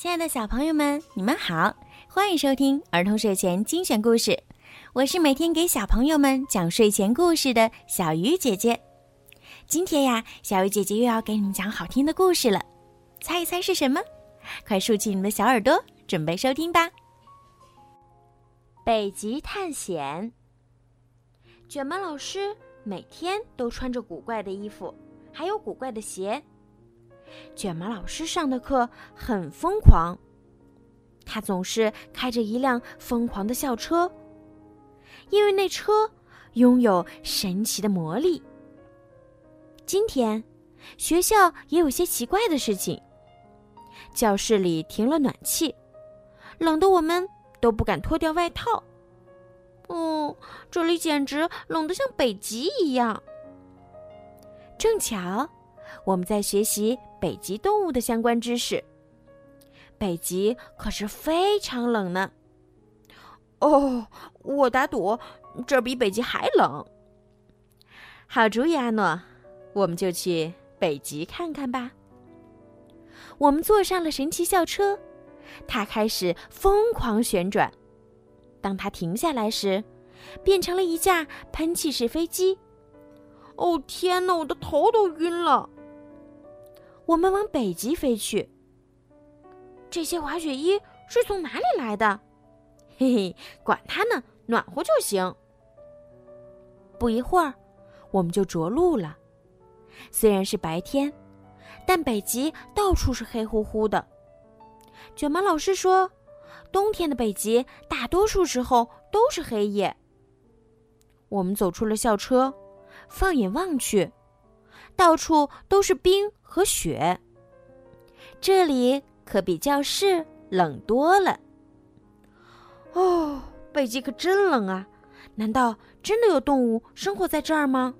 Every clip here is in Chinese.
亲爱的小朋友们，你们好，欢迎收听儿童睡前精选故事。我是每天给小朋友们讲睡前故事的小鱼姐姐。今天呀，小鱼姐姐又要给你们讲好听的故事了，猜一猜是什么？快竖起你们的小耳朵，准备收听吧。北极探险。卷毛老师每天都穿着古怪的衣服，还有古怪的鞋。卷毛老师上的课很疯狂，他总是开着一辆疯狂的校车，因为那车拥有神奇的魔力。今天学校也有些奇怪的事情，教室里停了暖气，冷得我们都不敢脱掉外套。哦，这里简直冷得像北极一样。正巧。我们在学习北极动物的相关知识。北极可是非常冷呢。哦，我打赌，这比北极还冷。好主意，阿诺，我们就去北极看看吧。我们坐上了神奇校车，它开始疯狂旋转。当它停下来时，变成了一架喷气式飞机。哦天哪，我的头都晕了。我们往北极飞去。这些滑雪衣是从哪里来的？嘿嘿，管它呢，暖和就行。不一会儿，我们就着陆了。虽然是白天，但北极到处是黑乎乎的。卷毛老师说，冬天的北极大多数时候都是黑夜。我们走出了校车，放眼望去，到处都是冰。和雪，这里可比教室冷多了。哦，北极可真冷啊！难道真的有动物生活在这儿吗？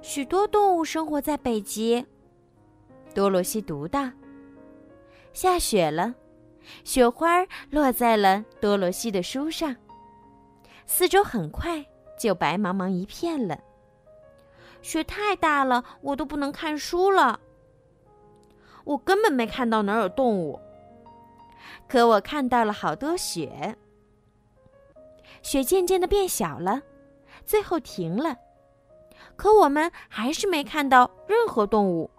许多动物生活在北极。多罗西读道：“下雪了，雪花落在了多罗西的书上，四周很快就白茫茫一片了。”雪太大了，我都不能看书了。我根本没看到哪儿有动物，可我看到了好多雪。雪渐渐的变小了，最后停了，可我们还是没看到任何动物。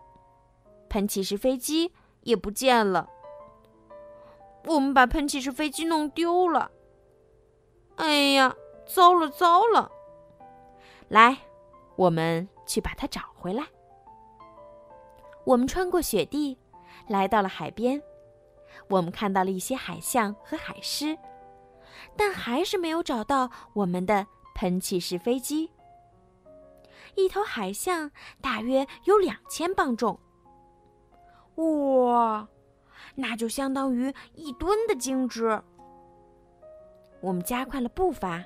喷气式飞机也不见了。我们把喷气式飞机弄丢了。哎呀，糟了糟了！来，我们。去把它找回来。我们穿过雪地，来到了海边。我们看到了一些海象和海狮，但还是没有找到我们的喷气式飞机。一头海象大约有两千磅重，哇，那就相当于一吨的精致。我们加快了步伐，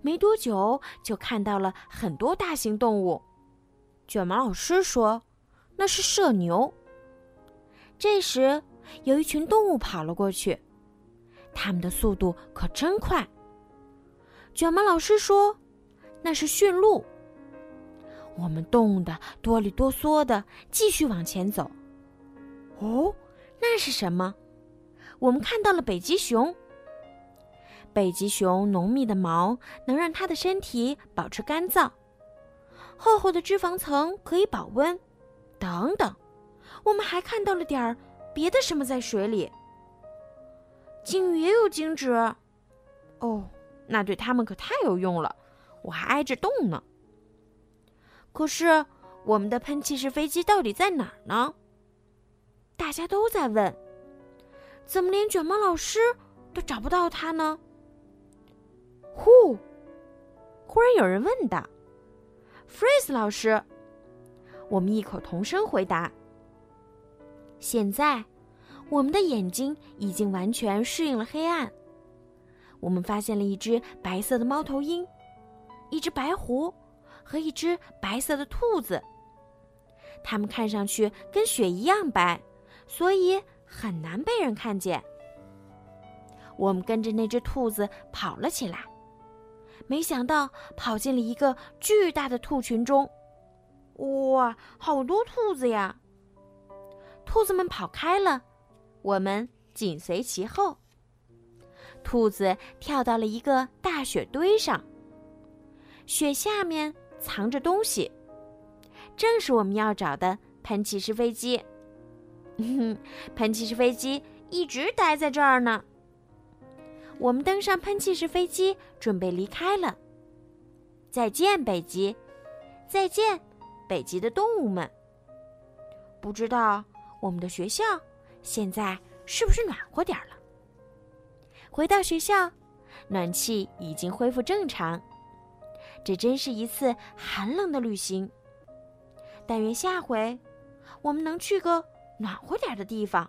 没多久就看到了很多大型动物。卷毛老师说：“那是射牛。”这时，有一群动物跑了过去，它们的速度可真快。卷毛老师说：“那是驯鹿。”我们冻得哆里哆嗦的，继续往前走。哦，那是什么？我们看到了北极熊。北极熊浓密的毛能让它的身体保持干燥。厚厚的脂肪层可以保温，等等，我们还看到了点儿别的什么在水里。鲸鱼也有精子，哦，那对它们可太有用了，我还挨着冻呢。可是我们的喷气式飞机到底在哪儿呢？大家都在问，怎么连卷毛老师都找不到它呢？呼，忽然有人问道。Freeze 老师，我们异口同声回答。现在，我们的眼睛已经完全适应了黑暗。我们发现了一只白色的猫头鹰，一只白狐和一只白色的兔子。它们看上去跟雪一样白，所以很难被人看见。我们跟着那只兔子跑了起来。没想到跑进了一个巨大的兔群中，哇，好多兔子呀！兔子们跑开了，我们紧随其后。兔子跳到了一个大雪堆上，雪下面藏着东西，正是我们要找的喷气式飞机。哼 喷气式飞机一直待在这儿呢。我们登上喷气式飞机，准备离开了。再见，北极！再见，北极的动物们！不知道我们的学校现在是不是暖和点儿了？回到学校，暖气已经恢复正常。这真是一次寒冷的旅行。但愿下回我们能去个暖和点的地方。